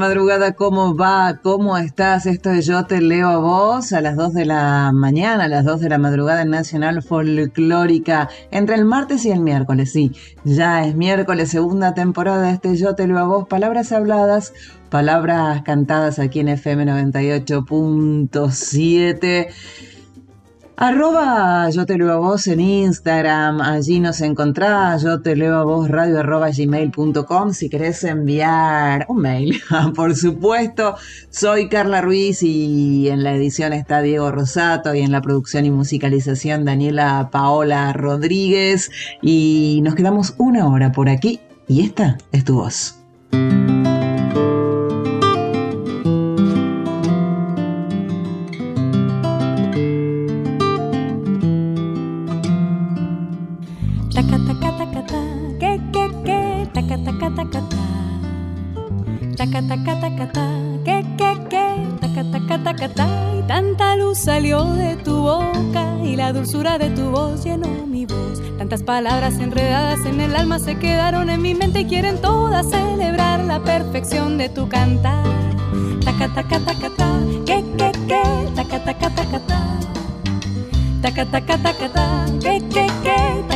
Madrugada, ¿cómo va? ¿Cómo estás? Esto es Yo Te Leo a Vos a las 2 de la mañana, a las 2 de la madrugada en Nacional Folclórica, entre el martes y el miércoles, sí, ya es miércoles, segunda temporada de este Yo Te Leo a Vos, palabras habladas, palabras cantadas aquí en FM 98.7. Arroba yo te leo a vos en Instagram, allí nos encontrás, yo te leo a vos radio arroba si querés enviar un mail, por supuesto. Soy Carla Ruiz y en la edición está Diego Rosato y en la producción y musicalización Daniela Paola Rodríguez y nos quedamos una hora por aquí y esta es tu voz. Que, que, que, taca, taca, taca, ta, y tanta luz salió de tu boca y la dulzura de tu voz llenó mi voz. Tantas palabras enredadas en el alma se quedaron en mi mente y quieren todas celebrar la perfección de tu cantar. Taca, taca, taca, ta, que, que, que, taca, taca, taca, ta. Taca, taca, taca, ta, que, que, que,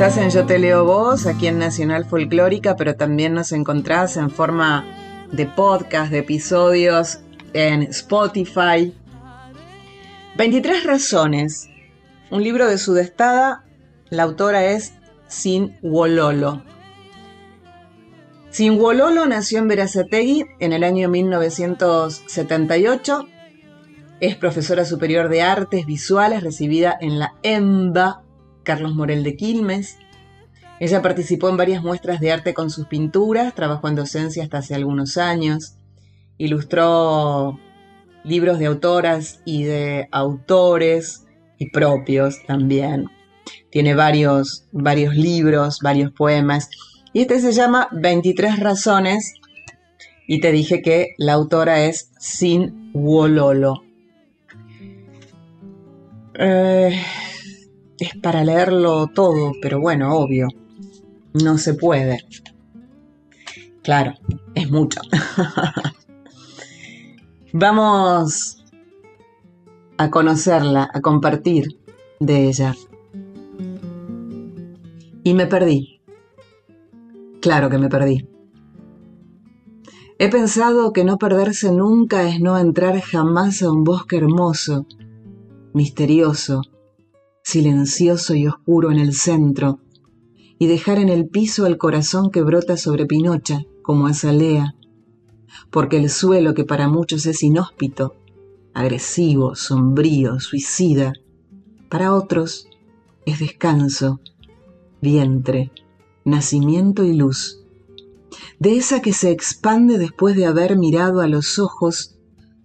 Estás en Yo Te Leo Vos, aquí en Nacional Folclórica, pero también nos encontrás en forma de podcast, de episodios en Spotify. 23 razones. Un libro de Sudestada. La autora es Sin Wololo. Sin Wololo nació en Verazategui en el año 1978. Es profesora superior de artes visuales recibida en la EMBA Carlos Morel de Quilmes. Ella participó en varias muestras de arte con sus pinturas, trabajó en docencia hasta hace algunos años, ilustró libros de autoras y de autores y propios también. Tiene varios, varios libros, varios poemas. Y este se llama 23 razones. Y te dije que la autora es Sin Wololo. Eh, es para leerlo todo, pero bueno, obvio. No se puede. Claro, es mucho. Vamos a conocerla, a compartir de ella. Y me perdí. Claro que me perdí. He pensado que no perderse nunca es no entrar jamás a un bosque hermoso, misterioso, silencioso y oscuro en el centro, y dejar en el piso el corazón que brota sobre Pinocha como azalea, porque el suelo que para muchos es inhóspito, agresivo, sombrío, suicida, para otros es descanso, vientre, nacimiento y luz, de esa que se expande después de haber mirado a los ojos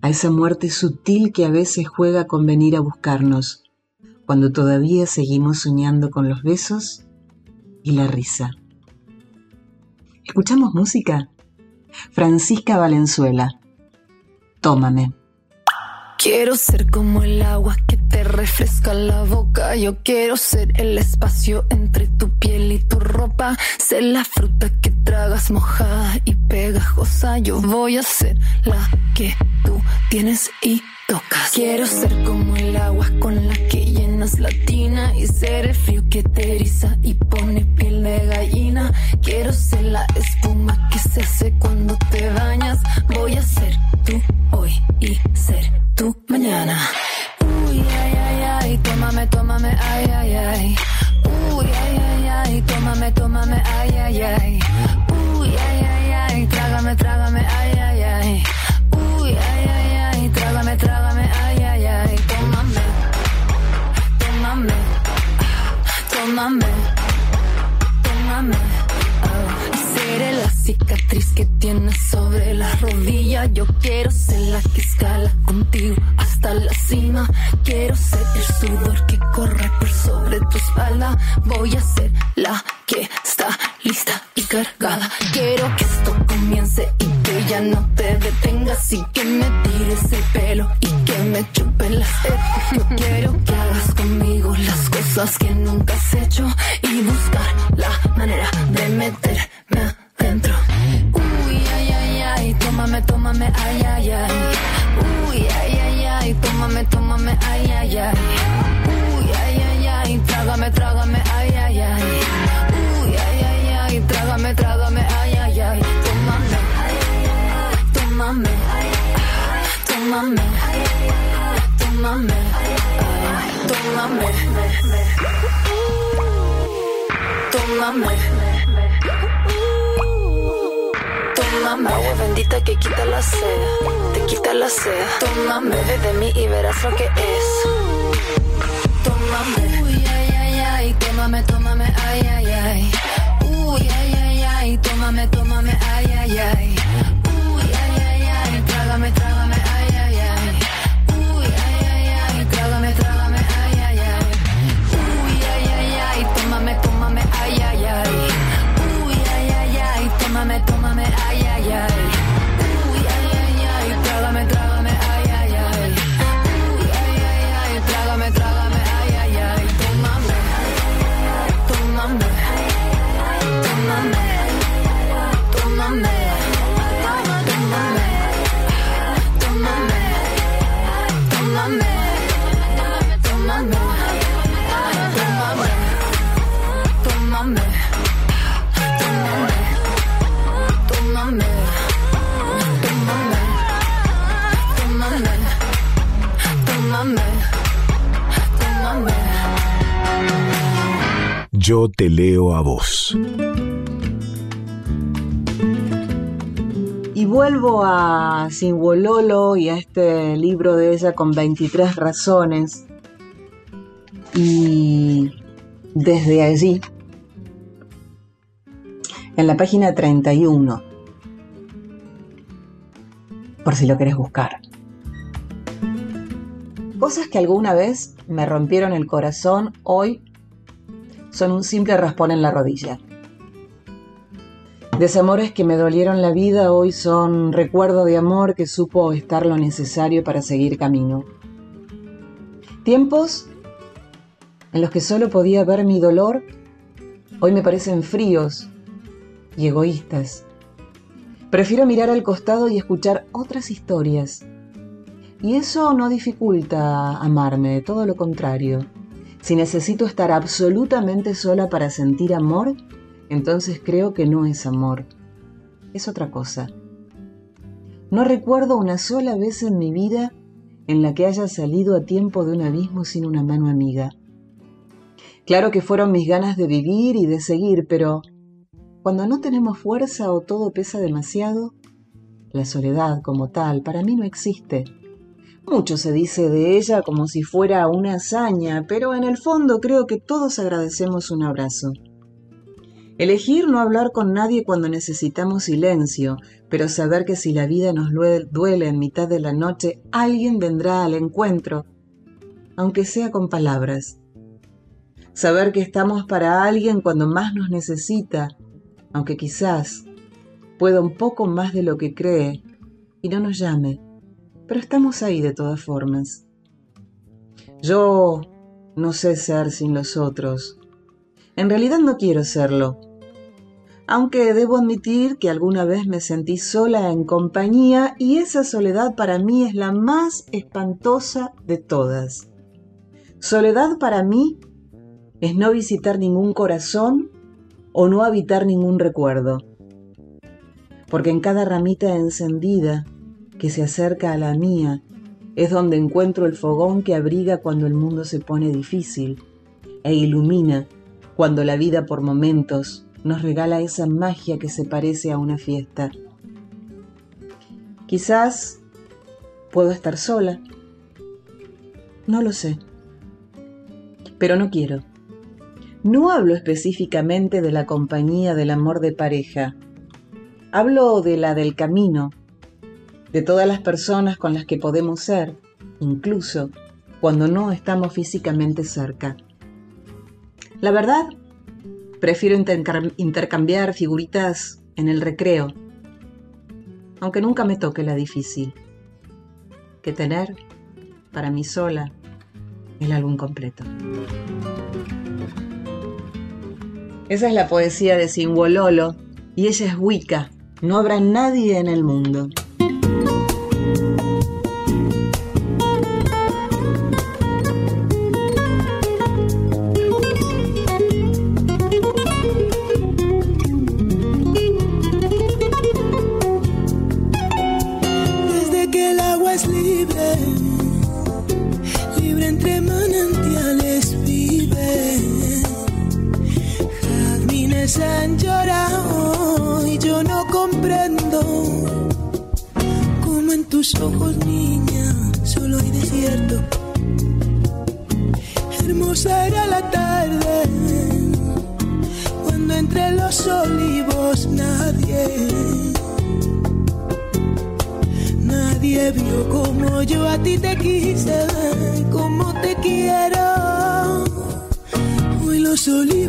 a esa muerte sutil que a veces juega con venir a buscarnos, cuando todavía seguimos soñando con los besos y la risa. ¿Escuchamos música? Francisca Valenzuela. Tómame. Quiero ser como el agua que te refresca la boca. Yo quiero ser el espacio entre tu piel y tu ropa. Ser la fruta que tragas mojada y pegajosa. Yo voy a ser la que tú tienes y Quiero ser como el agua con la que llenas más latina y ser el frío que te eriza y pone piel de gallina. Quiero ser la espuma que se hace cuando te bañas. Voy a ser tú hoy y ser tú mañana. Uy, ay, ay, ay, tómame, tómame, ay, ay, ay. Uy, ay, Te leo a vos. Y vuelvo a Singololo y a este libro de ella con 23 razones. Y desde allí, en la página 31, por si lo querés buscar. Cosas que alguna vez me rompieron el corazón, hoy son un simple raspón en la rodilla. Desamores que me dolieron la vida hoy son recuerdo de amor que supo estar lo necesario para seguir camino. Tiempos en los que solo podía ver mi dolor, hoy me parecen fríos y egoístas. Prefiero mirar al costado y escuchar otras historias. Y eso no dificulta amarme, todo lo contrario. Si necesito estar absolutamente sola para sentir amor, entonces creo que no es amor, es otra cosa. No recuerdo una sola vez en mi vida en la que haya salido a tiempo de un abismo sin una mano amiga. Claro que fueron mis ganas de vivir y de seguir, pero cuando no tenemos fuerza o todo pesa demasiado, la soledad como tal para mí no existe. Mucho se dice de ella como si fuera una hazaña, pero en el fondo creo que todos agradecemos un abrazo. Elegir no hablar con nadie cuando necesitamos silencio, pero saber que si la vida nos duele en mitad de la noche, alguien vendrá al encuentro, aunque sea con palabras. Saber que estamos para alguien cuando más nos necesita, aunque quizás pueda un poco más de lo que cree y no nos llame, pero estamos ahí de todas formas. Yo no sé ser sin los otros. En realidad no quiero serlo. Aunque debo admitir que alguna vez me sentí sola en compañía y esa soledad para mí es la más espantosa de todas. Soledad para mí es no visitar ningún corazón o no habitar ningún recuerdo. Porque en cada ramita encendida que se acerca a la mía es donde encuentro el fogón que abriga cuando el mundo se pone difícil e ilumina cuando la vida por momentos nos regala esa magia que se parece a una fiesta. Quizás puedo estar sola, no lo sé, pero no quiero. No hablo específicamente de la compañía del amor de pareja, hablo de la del camino, de todas las personas con las que podemos ser, incluso cuando no estamos físicamente cerca. La verdad, prefiero intercambiar figuritas en el recreo, aunque nunca me toque la difícil, que tener, para mí sola, el álbum completo. Esa es la poesía de Singololo y ella es Wicca. No habrá nadie en el mundo. Quise, como te quiero. Hoy los olivos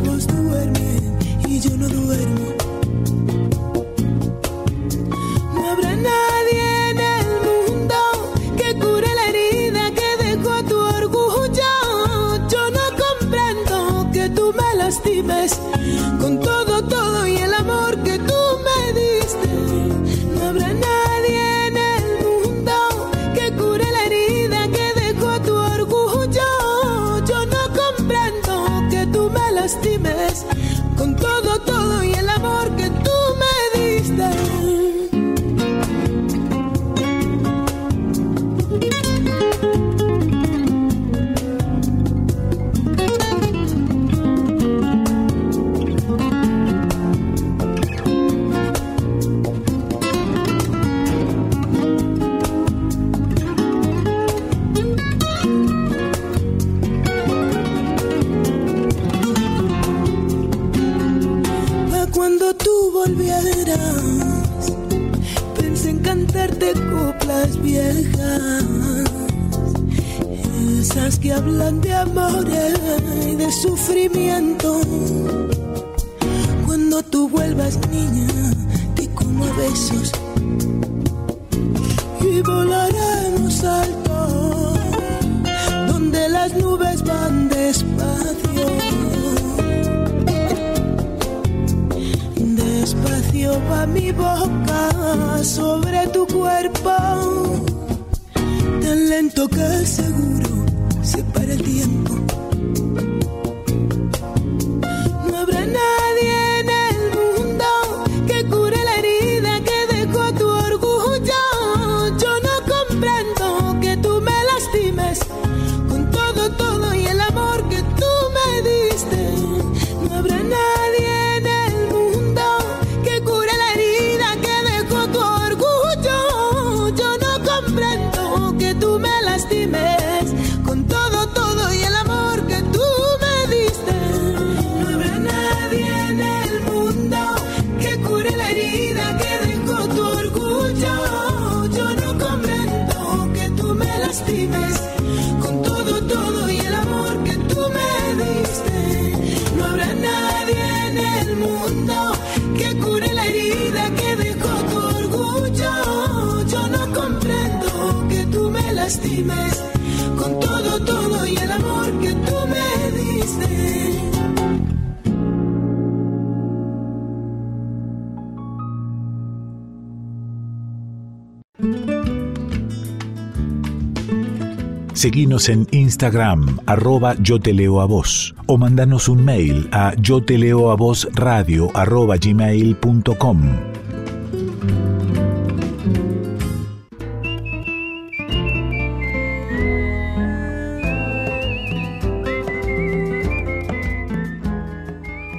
Seguinos en Instagram, arroba yo te leo a vos, o mandanos un mail a yo te leo a vos radio arroba.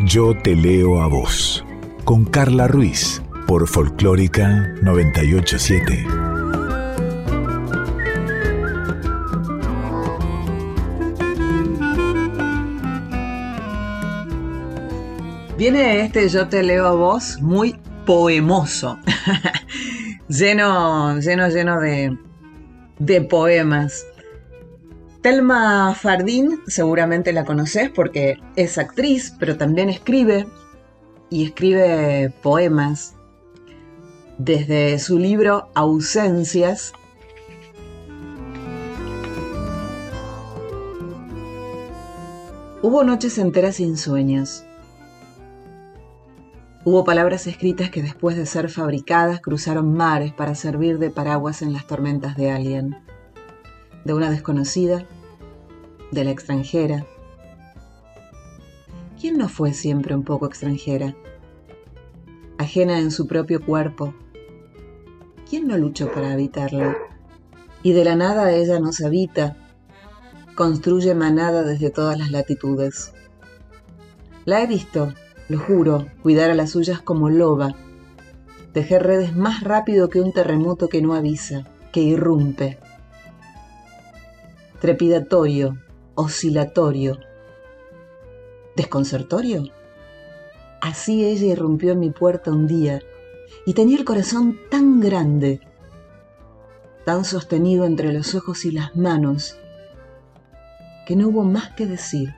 Yo te leo a vos, con Carla Ruiz, por Folclórica 987. Viene este Yo te leo a vos muy poemoso, lleno, lleno, lleno de, de poemas. Telma Fardín, seguramente la conoces porque es actriz, pero también escribe y escribe poemas. Desde su libro Ausencias, Hubo noches enteras sin sueños, Hubo palabras escritas que después de ser fabricadas cruzaron mares para servir de paraguas en las tormentas de alguien, de una desconocida, de la extranjera. ¿Quién no fue siempre un poco extranjera? Ajena en su propio cuerpo. ¿Quién no luchó para habitarlo? Y de la nada ella nos habita, construye manada desde todas las latitudes. La he visto lo juro, cuidar a las suyas como loba, tejer redes más rápido que un terremoto que no avisa, que irrumpe. Trepidatorio, oscilatorio, desconcertorio. Así ella irrumpió en mi puerta un día y tenía el corazón tan grande, tan sostenido entre los ojos y las manos, que no hubo más que decir.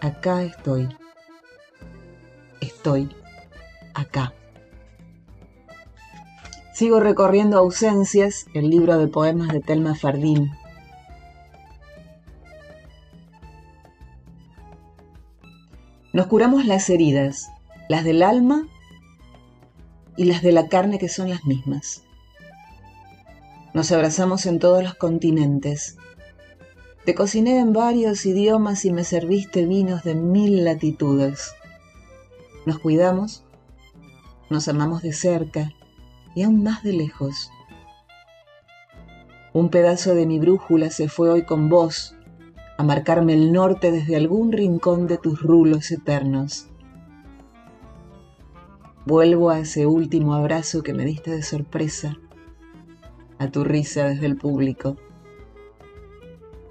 Acá estoy estoy acá. Sigo recorriendo ausencias, el libro de poemas de Telma Fardín. Nos curamos las heridas, las del alma y las de la carne que son las mismas. Nos abrazamos en todos los continentes. Te cociné en varios idiomas y me serviste vinos de mil latitudes. Nos cuidamos, nos amamos de cerca y aún más de lejos. Un pedazo de mi brújula se fue hoy con vos a marcarme el norte desde algún rincón de tus rulos eternos. Vuelvo a ese último abrazo que me diste de sorpresa, a tu risa desde el público.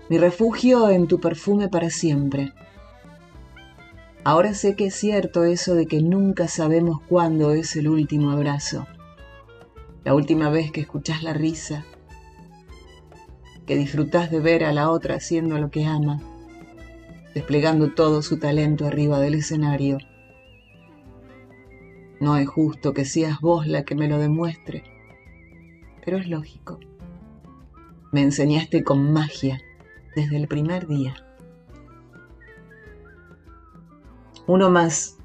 Mi refugio en tu perfume para siempre Ahora sé que es cierto eso de que nunca sabemos cuándo es el último abrazo, la última vez que escuchás la risa, que disfrutás de ver a la otra haciendo lo que ama, desplegando todo su talento arriba del escenario. No es justo que seas vos la que me lo demuestre, pero es lógico. Me enseñaste con magia desde el primer día. Uno más.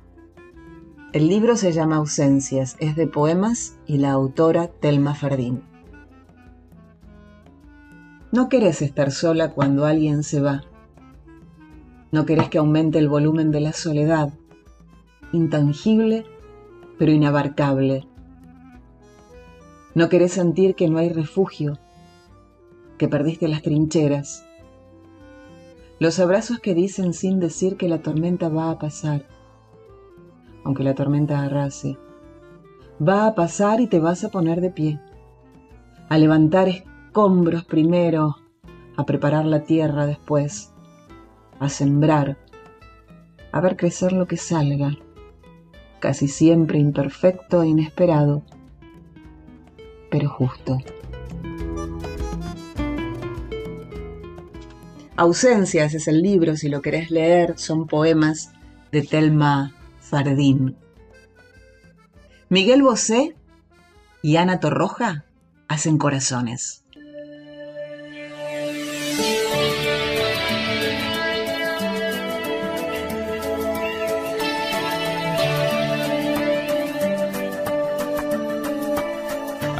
El libro se llama Ausencias, es de poemas y la autora Telma Fardín. No querés estar sola cuando alguien se va. No querés que aumente el volumen de la soledad, intangible pero inabarcable. No querés sentir que no hay refugio, que perdiste las trincheras, los abrazos que dicen sin decir que la tormenta va a pasar, aunque la tormenta arrase. Va a pasar y te vas a poner de pie, a levantar escombros primero, a preparar la tierra después, a sembrar, a ver crecer lo que salga, casi siempre imperfecto e inesperado, pero justo. Ausencias es el libro, si lo querés leer, son poemas de Telma Fardín. Miguel Bosé y Ana Torroja hacen corazones.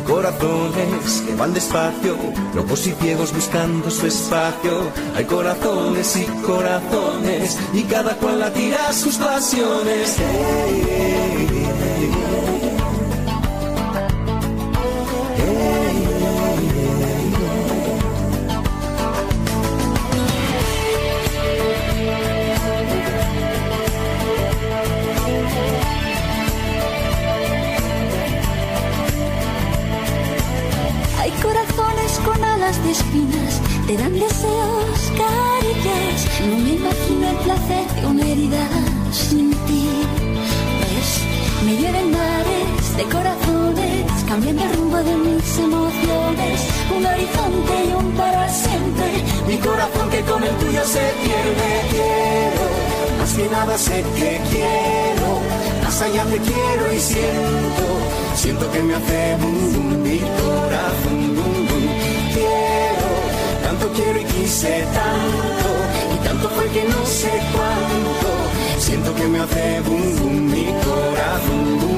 Corazones que van despacio, locos y ciegos buscando su espacio. Hay corazones y corazones, y cada cual la tira sus pasiones. Cambiando el rumbo de mis emociones. Un horizonte y un para siempre. Mi corazón que con el tuyo se pierde. Quiero, más que nada sé que quiero. Más allá te quiero y siento, siento que me hace boom, mi corazón tanto quiero y quise tanto, y tanto fue que no sé cuánto, siento que me hace boom boom mi corazón, boom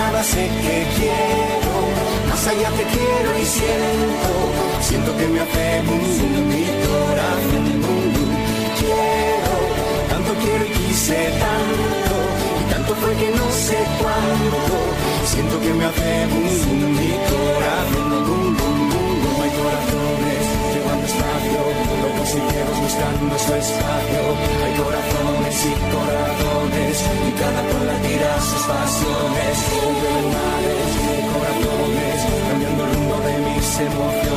Nada sé que quiero, más allá te quiero y siento, siento que me hace boom, mi corazón, quiero, tanto quiero y quise tanto, y tanto fue que no sé cuánto, siento que me hace boom, mi corazón, corazones llevando espacio, ciegos buscando su espacio, hay corazones y corazones, y cada cual tira sus pasiones, mares y corazones, cambiando el rumbo de mis emociones,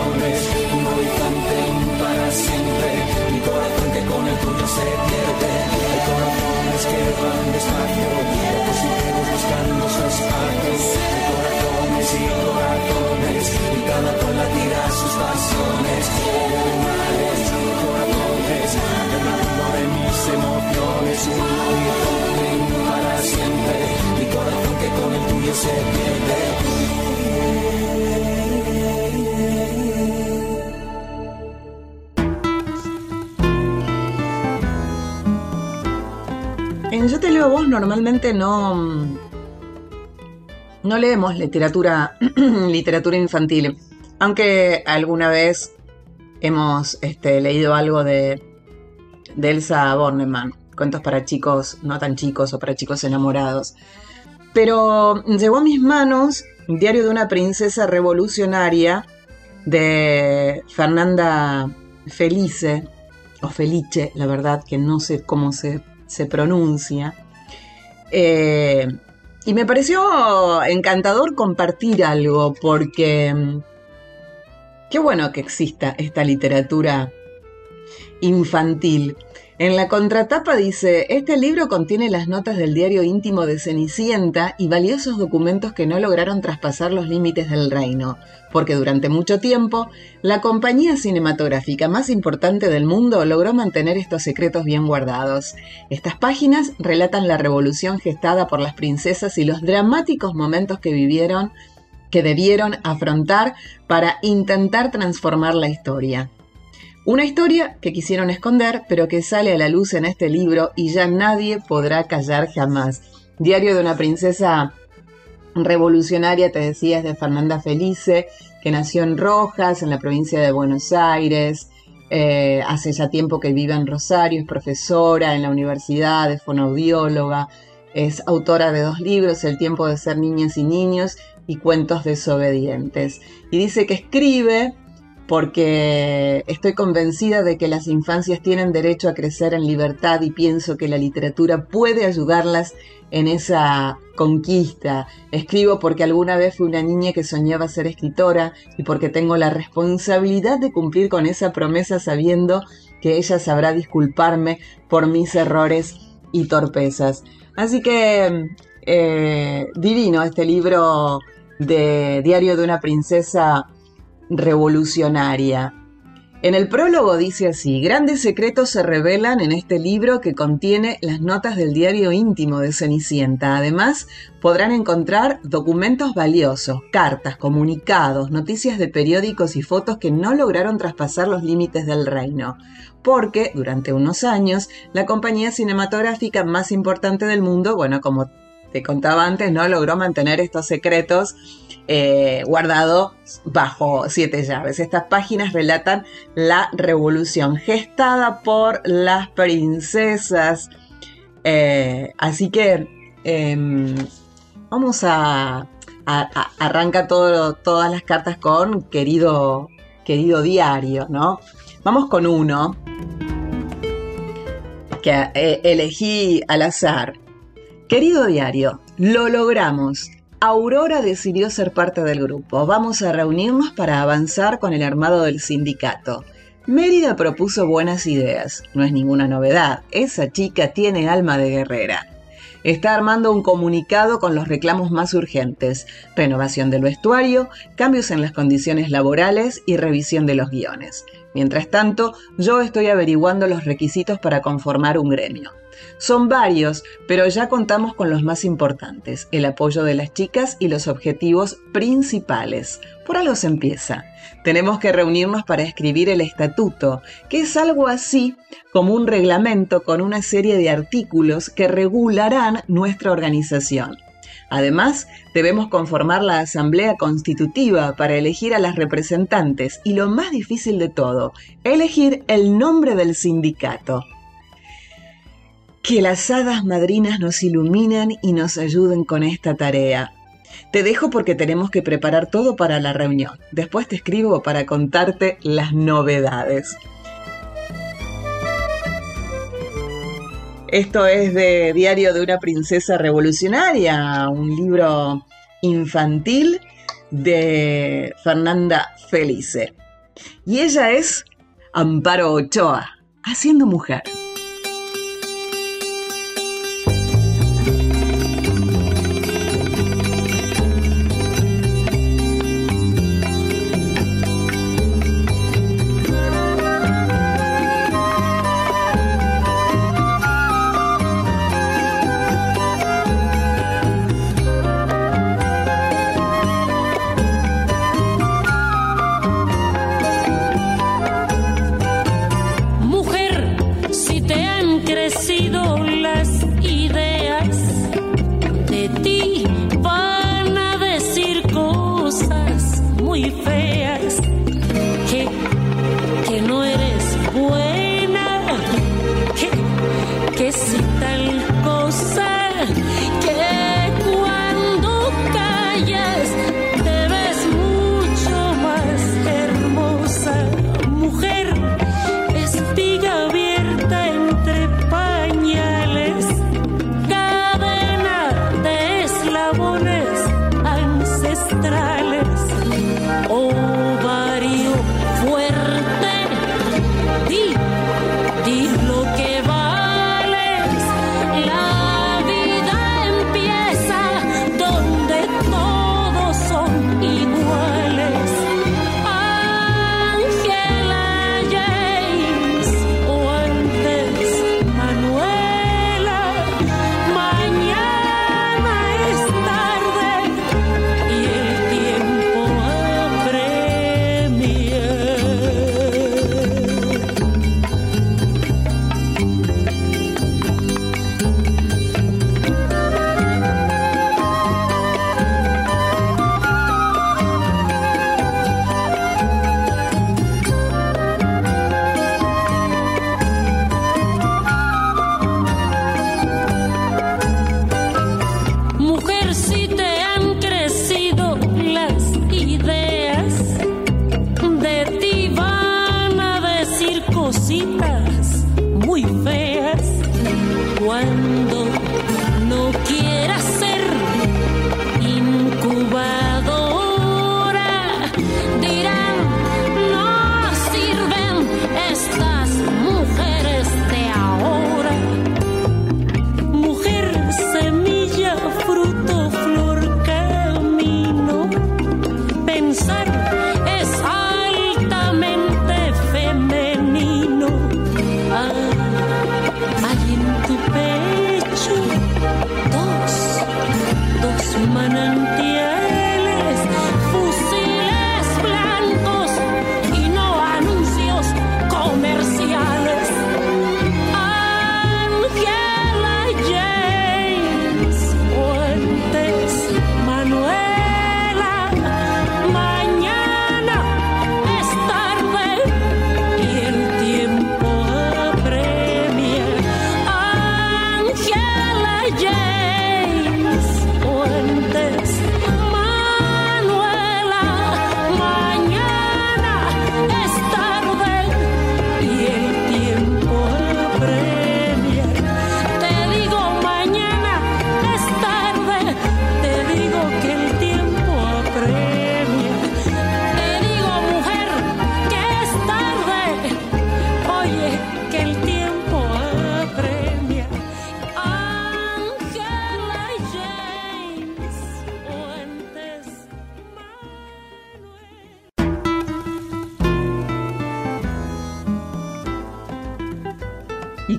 En Yo te leo vos normalmente no, no leemos literatura, literatura infantil, aunque alguna vez hemos este, leído algo de, de Elsa Bornemann cuentos para chicos no tan chicos o para chicos enamorados. Pero llegó a mis manos Diario de una princesa revolucionaria de Fernanda Felice, o Felice, la verdad que no sé cómo se, pronuncia. Eh, y me pareció encantador compartir algo porque mm, qué bueno que exista esta literatura infantil. En la contratapa dice, este libro contiene las notas del diario íntimo de Cenicienta y valiosos documentos que no lograron traspasar los límites del reino, porque durante mucho tiempo la compañía cinematográfica más importante del mundo logró mantener estos secretos bien guardados. Estas páginas relatan la revolución gestada por las princesas y los dramáticos momentos que vivieron, que debieron afrontar para intentar transformar la historia. Una historia que quisieron esconder, pero que sale a la luz en este libro y ya nadie podrá callar jamás. Diario de una princesa revolucionaria, te decía, es de Fernanda Felice, que nació en Rojas, en la provincia de Buenos Aires. Eh, hace ya tiempo que vive en Rosario, es profesora en la universidad, es fonoaudióloga, es autora de dos libros, El tiempo de ser niñas y niños y Cuentos desobedientes. Y dice que escribe porque estoy convencida de que las infancias tienen derecho a crecer en libertad y pienso que la literatura puede ayudarlas en esa conquista. Escribo porque alguna vez fui una niña que soñaba ser escritora y porque tengo la responsabilidad de cumplir con esa promesa sabiendo que ella sabrá disculparme por mis errores y torpezas. Así que eh, divino este libro de Diario de una princesa revolucionaria. En el prólogo dice así, grandes secretos se revelan en este libro que contiene las notas del diario íntimo de Cenicienta. Además, podrán encontrar documentos valiosos, cartas, comunicados, noticias de periódicos y fotos que no lograron traspasar los límites del reino. Porque, durante unos años, la compañía cinematográfica más importante del mundo, bueno, como te contaba antes, no logró mantener estos secretos eh, guardado bajo siete llaves. Estas páginas relatan la revolución gestada por las princesas. Eh, así que em, vamos a, arranca todo, todas las cartas con querido, querido diario, ¿no? Vamos con uno que eh, elegí al azar. Querido diario, lo logramos. Aurora decidió ser parte del grupo. Vamos a reunirnos para avanzar con el armado del sindicato. Mérida propuso buenas ideas. No es ninguna novedad. Esa chica tiene alma de guerrera. Está armando un comunicado con los reclamos más urgentes. Renovación del vestuario, cambios en las condiciones laborales y revisión de los guiones. Mientras tanto, yo estoy averiguando los requisitos para conformar un gremio. Son varios, pero ya contamos con los más importantes, el apoyo de las chicas y los objetivos principales. Por algo se empieza. Tenemos que reunirnos para escribir el estatuto, que es algo así como un reglamento con una serie de artículos que regularán nuestra organización. Además, debemos conformar la Asamblea Constitutiva para elegir a las representantes y lo más difícil de todo, elegir el nombre del sindicato. Que las hadas madrinas nos iluminen y nos ayuden con esta tarea. Te dejo porque tenemos que preparar todo para la reunión. Después te escribo para contarte las novedades. Esto es de Diario de una Princesa Revolucionaria, un libro infantil de Fernanda Felice. Y ella es Amparo Ochoa, haciendo mujer.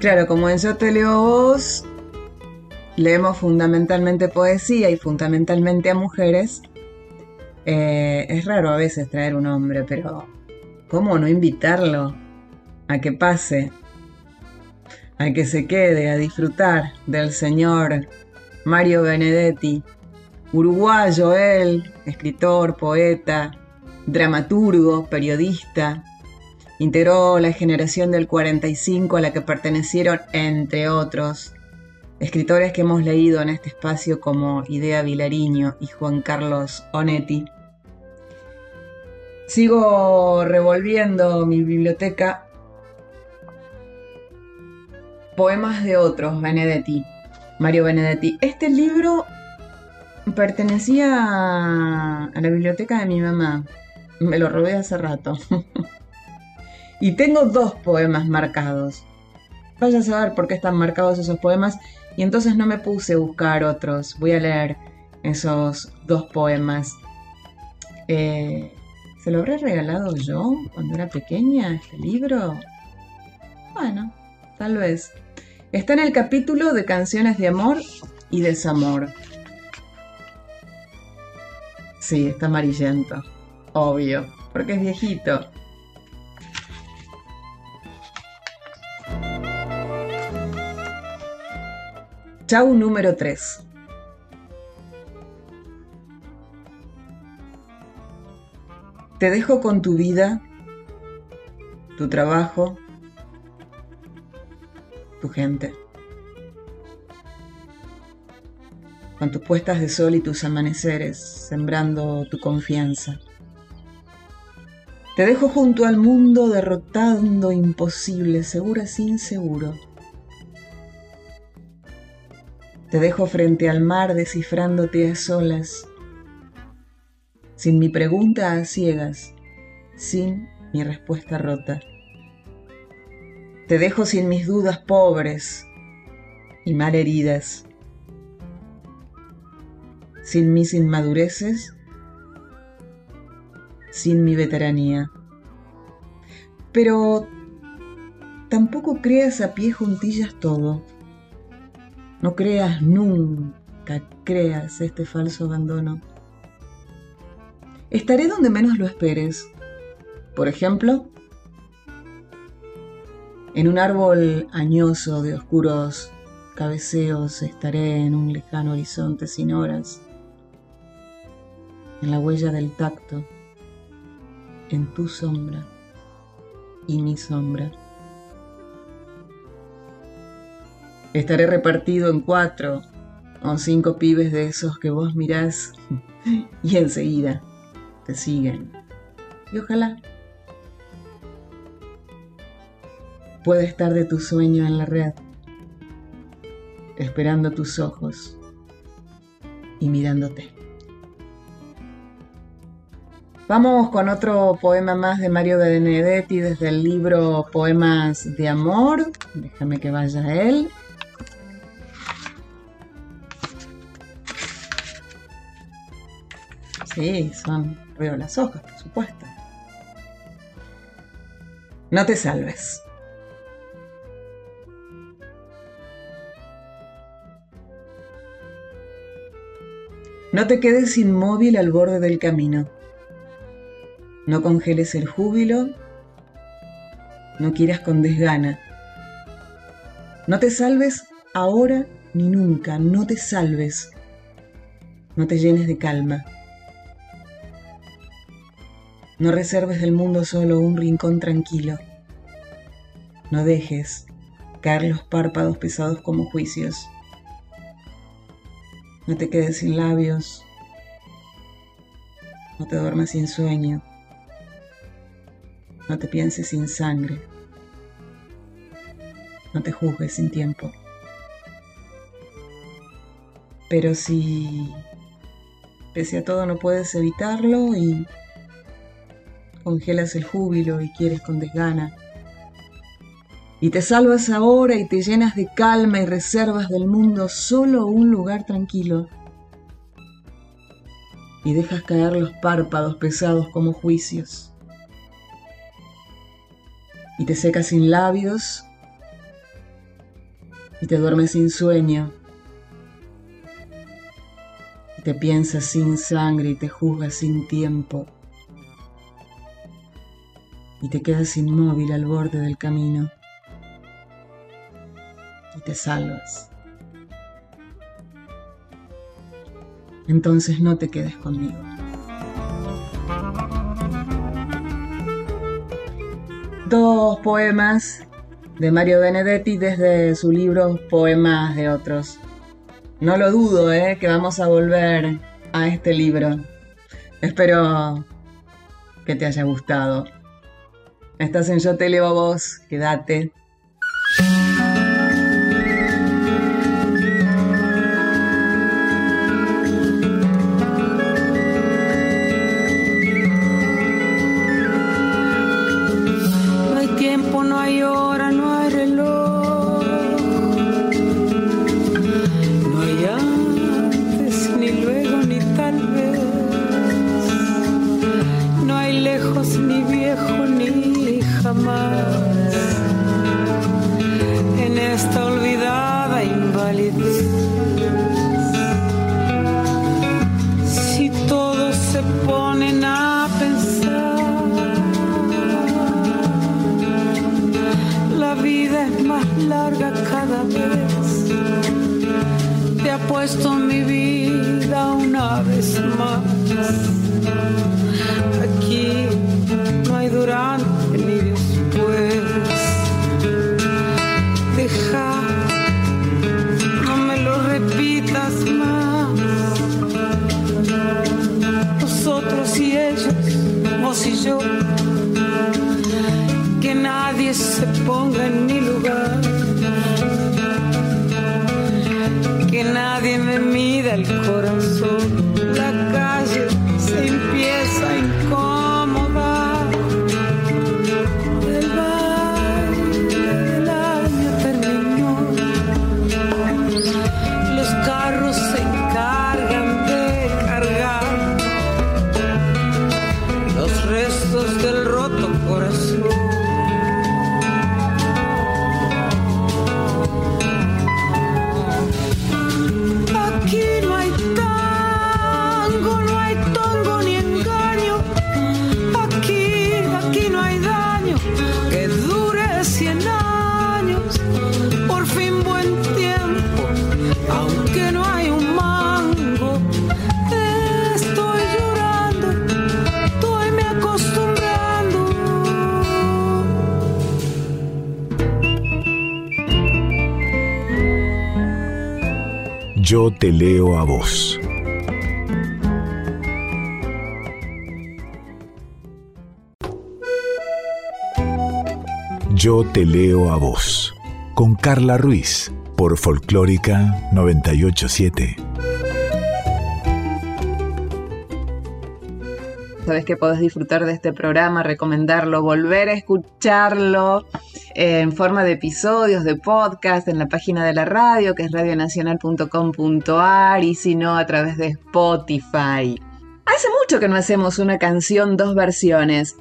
Claro, como en Yo te leo vos, leemos fundamentalmente poesía y fundamentalmente a mujeres. eh, es raro a veces traer un hombre, pero ¿cómo no invitarlo a que pase? A que se quede a disfrutar del señor Mario Benedetti, uruguayo él, escritor, poeta, dramaturgo, periodista, Integró la generación del 45 a la que pertenecieron, entre otros, escritores que hemos leído en este espacio como Idea Vilariño y Juan Carlos Onetti. Sigo revolviendo mi biblioteca. Poemas de otros, Benedetti, Mario Benedetti. Este libro pertenecía a la biblioteca de mi mamá. Me lo robé hace rato. Y tengo dos poemas marcados. Vaya a saber por qué están marcados esos poemas y entonces no me puse a buscar otros. Voy a leer esos dos poemas. Eh, ¿Se lo habré regalado yo cuando era pequeña este libro? Bueno, tal vez. Está en el capítulo de canciones de amor y desamor. Sí, está amarillento. Obvio, porque es viejito. Chau número 3. Te dejo con tu vida, tu trabajo, tu gente. Con tus puestas de sol y tus amaneceres, sembrando tu confianza. Te dejo junto al mundo derrotando imposible, segura sin seguro. Te dejo frente al mar descifrándote a solas, sin mi pregunta a ciegas, sin mi respuesta rota. Te dejo sin mis dudas pobres y mal heridas, sin mis inmadureces, sin mi veteranía. Pero tampoco creas a pie juntillas todo. No creas nunca, creas este falso abandono. Estaré donde menos lo esperes. Por ejemplo, en un árbol añoso de oscuros cabeceos estaré en un lejano horizonte sin horas, en la huella del tacto, en tu sombra y mi sombra. Estaré repartido en cuatro o cinco pibes de esos que vos mirás y enseguida te siguen. Y ojalá pueda estar de tu sueño en la red. esperando tus ojos y mirándote. Vamos con otro poema más de Mario Benedetti desde el libro Poemas de Amor. Déjame que vaya él. Sí, son veo las hojas, por supuesto. No te salves. No te quedes inmóvil al borde del camino. No congeles el júbilo. No quieras con desgana. No te salves ahora ni nunca. No te salves. No te llenes de calma. No reserves del mundo solo un rincón tranquilo. No dejes caer los párpados pesados como juicios. No te quedes sin labios. No te duermas sin sueño. No te pienses sin sangre. No te juzgues sin tiempo. Pero si pese a todo no puedes evitarlo y congelas el júbilo y quieres con desgana, y te salvas ahora y te llenas de calma y reservas del mundo solo un lugar tranquilo, y dejas caer los párpados pesados como juicios, y te secas sin labios, y te duermes sin sueño, y te piensas sin sangre y te juzgas sin tiempo, y te quedas inmóvil al borde del camino, y te salvas. Entonces no te quedes conmigo. Dos poemas de Mario Benedetti desde su libro Poemas de otros. No lo dudo, ¿eh? que vamos a volver a este libro. Espero que te haya gustado. Estás en Yo te leo a vos, quédate. Leo a vos. Yo te leo a vos. Con Carla Ruiz por Folclórica 987. Sabes que podés disfrutar de este programa, recomendarlo, volver a escucharlo en forma de episodios, de podcast, en la página de la radio, que es radionacional.com.ar, y si no, a través de Spotify. Hace mucho que no hacemos una canción, dos versiones.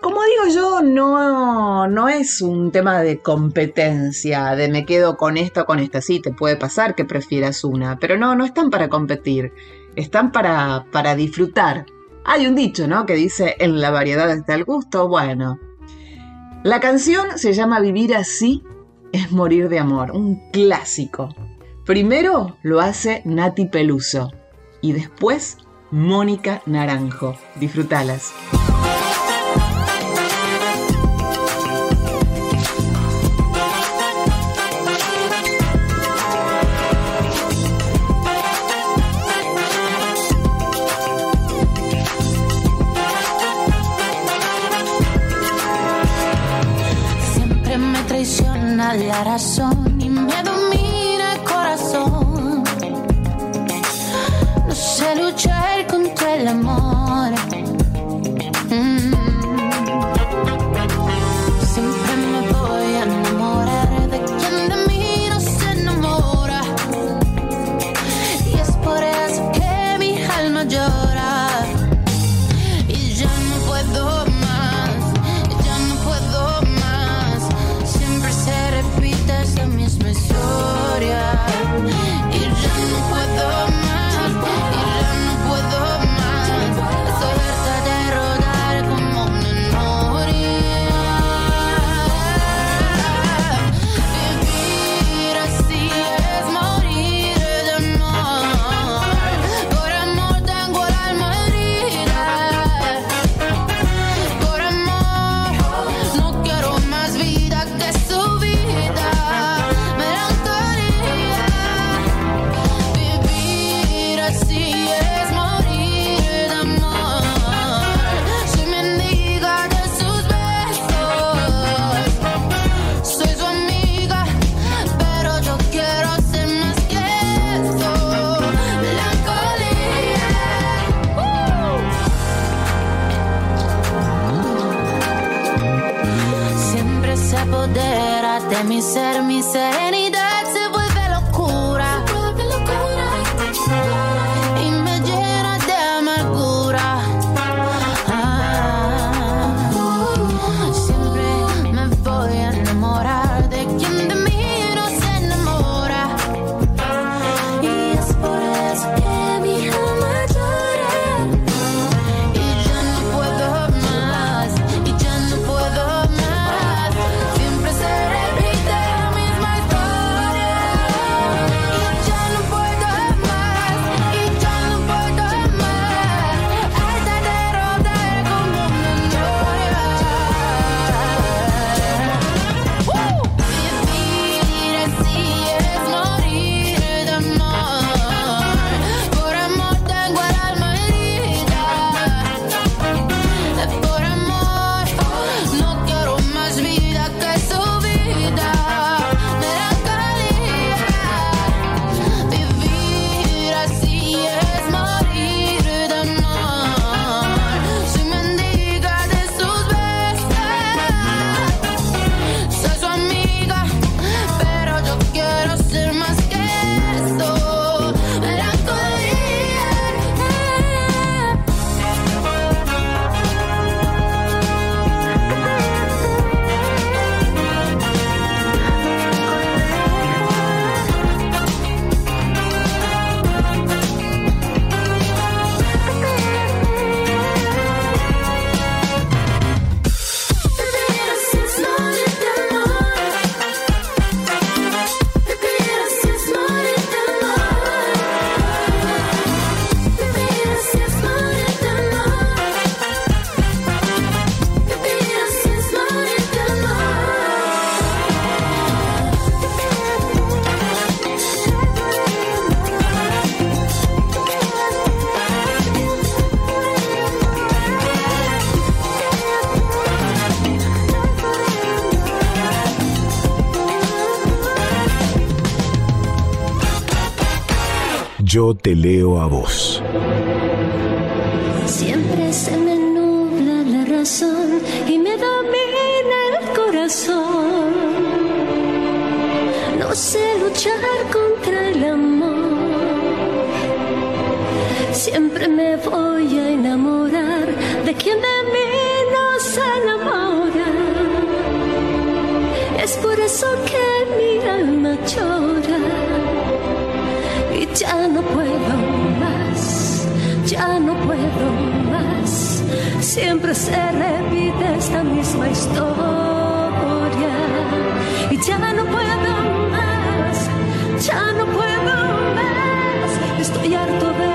Como digo yo, no, no es un tema de competencia, de me quedo con esta o con esta. Sí, te puede pasar que prefieras una, pero no, no están para competir, están para, para disfrutar. Hay un dicho, ¿no? Que dice, en la variedad está el gusto. Bueno, la canción se llama Vivir así es morir de amor, un clásico. Primero lo hace Nati Peluso y después Mónica Naranjo. Disfrútalas. declaración Yo te leo a vos. Ya no puedo más, ya no puedo más. Siempre se repite esta misma historia y ya no puedo más, ya no puedo más. Estoy harto de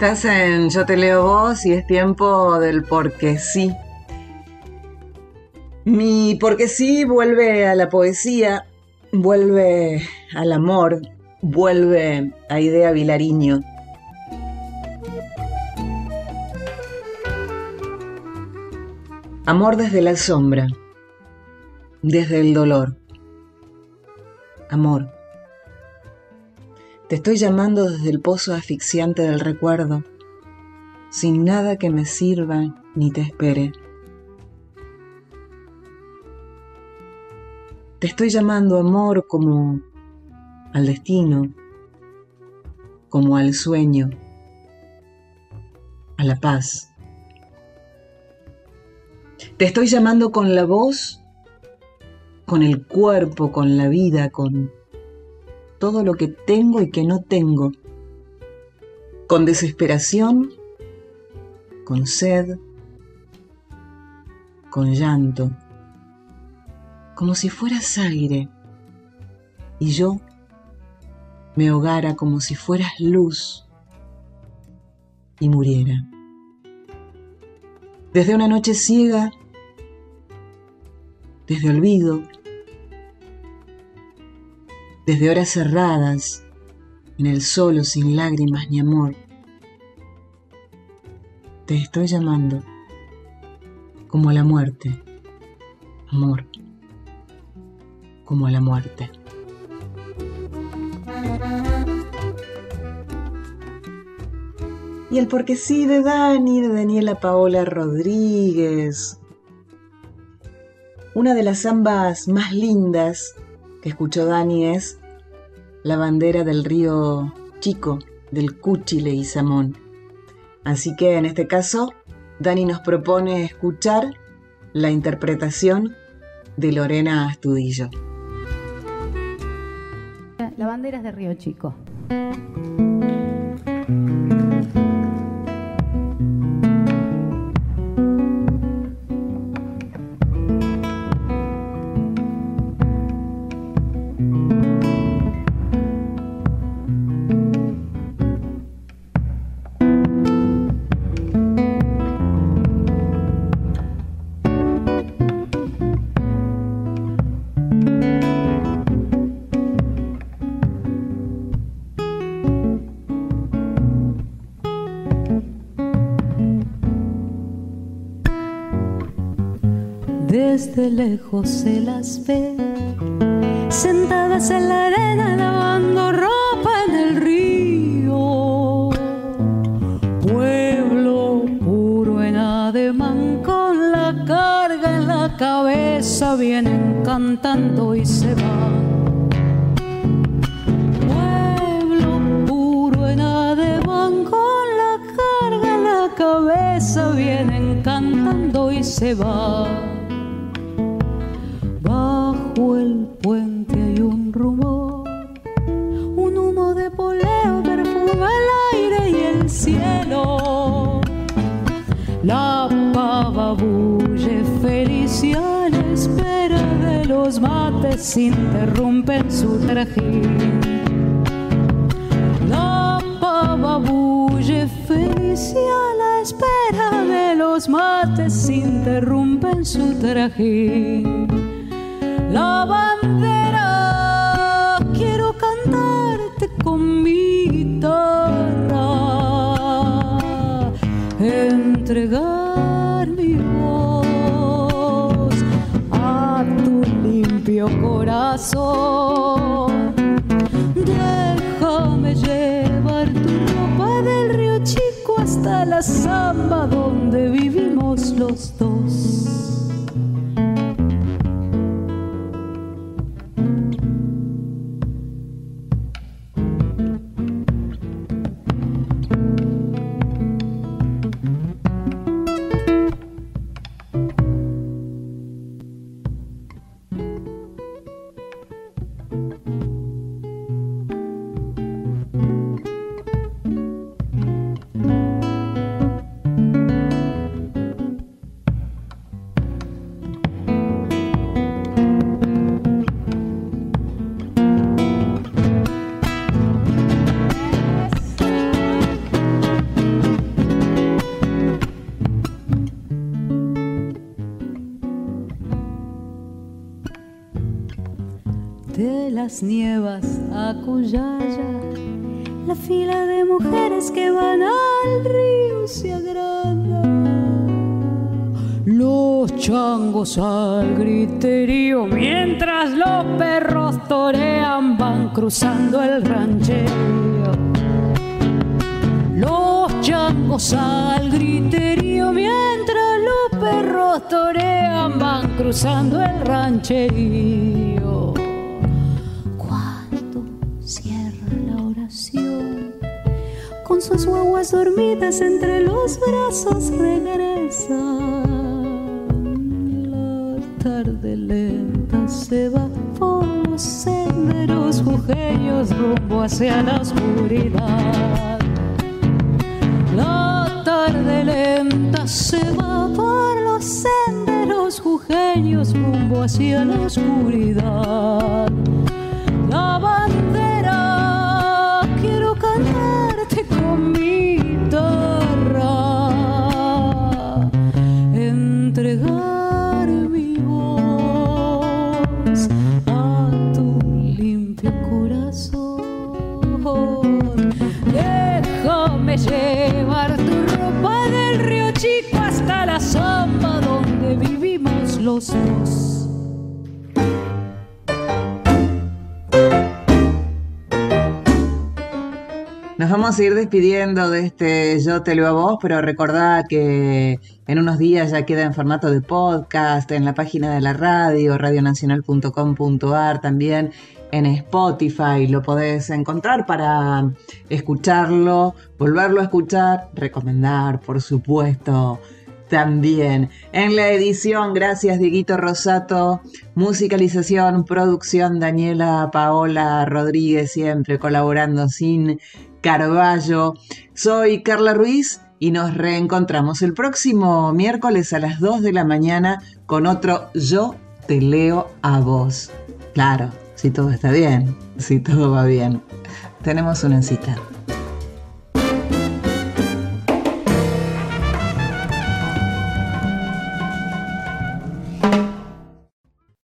Estás en Yo te leo vos y es tiempo del porque sí. Mi porque sí vuelve a la poesía, vuelve al amor, vuelve a Idea Vilariño. Amor desde la sombra, desde el dolor. Amor. Te estoy llamando desde el pozo asfixiante del recuerdo, sin nada que me sirva ni te espere. Te estoy llamando amor como al destino, como al sueño, a la paz. Te estoy llamando con la voz, con el cuerpo, con la vida, con todo lo que tengo y que no tengo, con desesperación, con sed, con llanto, como si fueras aire. Y yo me ahogara como si fueras luz y muriera. Desde una noche ciega, desde olvido, desde horas cerradas, en el solo sin lágrimas ni amor, te estoy llamando como a la muerte, Amor, como a la muerte. Y el porque sí de Dani, de Daniela Paola Rodríguez. Una de las zambas más lindas escuchó Dani es La bandera del río Chico, del Cuchile y Samón. Así que en este caso, Dani nos propone escuchar la interpretación de Lorena Astudillo. La bandera es de Río Chico. Desde lejos se las ve, sentadas en la arena mates interrumpen su trajín. La pava bulle feliz y a la espera de los mates interrumpen su trajín. La bandera, quiero cantarte con mi guitarra, entregar corazón. Déjame llevar tu ropa del río Chico hasta la samba donde vivimos los dos. Las nievas a Cuyaya, la fila de mujeres que van al río se agranda. Los changos al griterío, mientras los perros torean, van cruzando el ranchero. Los changos al griterío, mientras los perros torean, van cruzando el rancherío. Sus guaguas dormidas entre los brazos regresan. La tarde lenta se va por los senderos jujeños rumbo hacia la oscuridad. La tarde lenta se va por los senderos jujeños rumbo hacia la oscuridad. Nos vamos a ir despidiendo de este Yo te leo a vos, pero recordá que en unos días ya queda en formato de podcast en la página de la radio, radionacional.com.ar, también en Spotify lo podés encontrar para escucharlo, volverlo a escuchar, recomendar, por supuesto también. En la edición, gracias Dieguito Rosato, musicalización, producción Daniela Paola Rodríguez, siempre colaborando sin Carballo. Soy Carla Ruiz y nos reencontramos el próximo miércoles a las 2 de la mañana con otro Yo te leo a vos. Claro, si todo está bien, si todo va bien. Tenemos una cita.